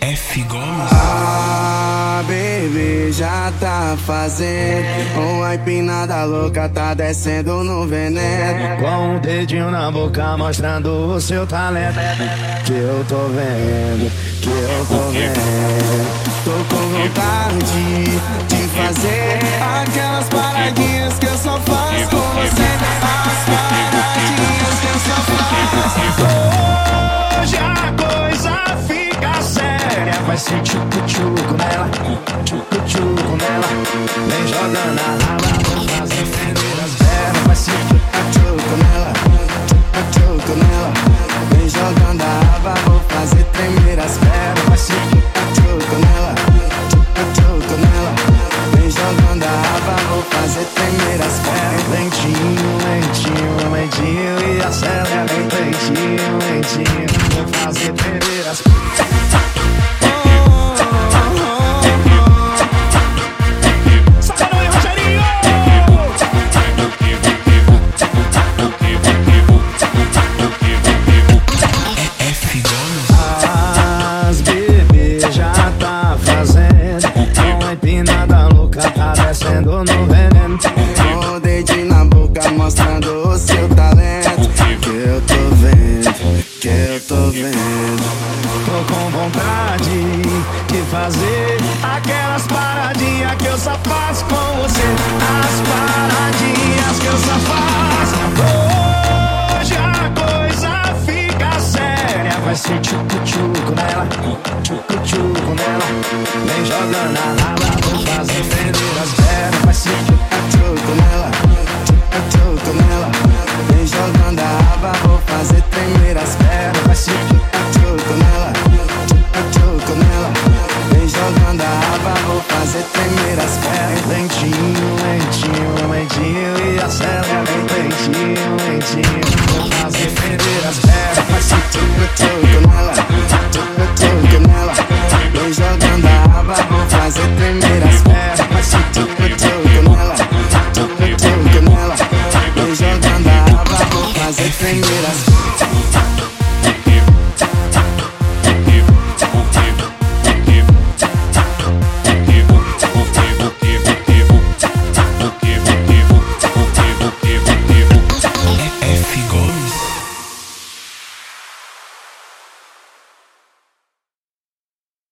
F Gomes. Ah, bebê, já tá fazendo Uma empinada louca, tá descendo no veneno. Com um dedinho na boca mostrando o seu talento. Que eu tô vendo, que eu tô vendo. Tô com vontade de fazer ser tchucu-tchucu nela Tchucu-tchucu nela Vem jogando a raba Vou fazer fender as pernas Vai ser Tchucu nela, tchucu nela Vem jogando a raba, vou fazer tremer as pernas Vai ser Tchucu nela, tchucu nela Vem jogando a raba, vou fazer tremer as pernas lentinho, lentinho, lentinho. E acelera lentinho, lentinho. Vou fazer tremer as Sacanão mostrando o seu talento. Que eu tô vendo, que eu tô vendo. Tô com vontade de fazer Aquelas paradinhas que eu só faço com você. As paradinhas que eu só faço. Hoje a coisa fica séria. Vai ser tchucu-tchucu nela. Tchucu-tchucu nela. Vem jogando a raba Vou fazer lentinho, lentinho, lentinho. E acelera bem lentinho, lentinho. Pra fazer perder as pernas. faz tudo, tudo, tudo, nela, tudo, tudo, tudo, nela, tudo, jogando tudo, tudo, tudo, tudo,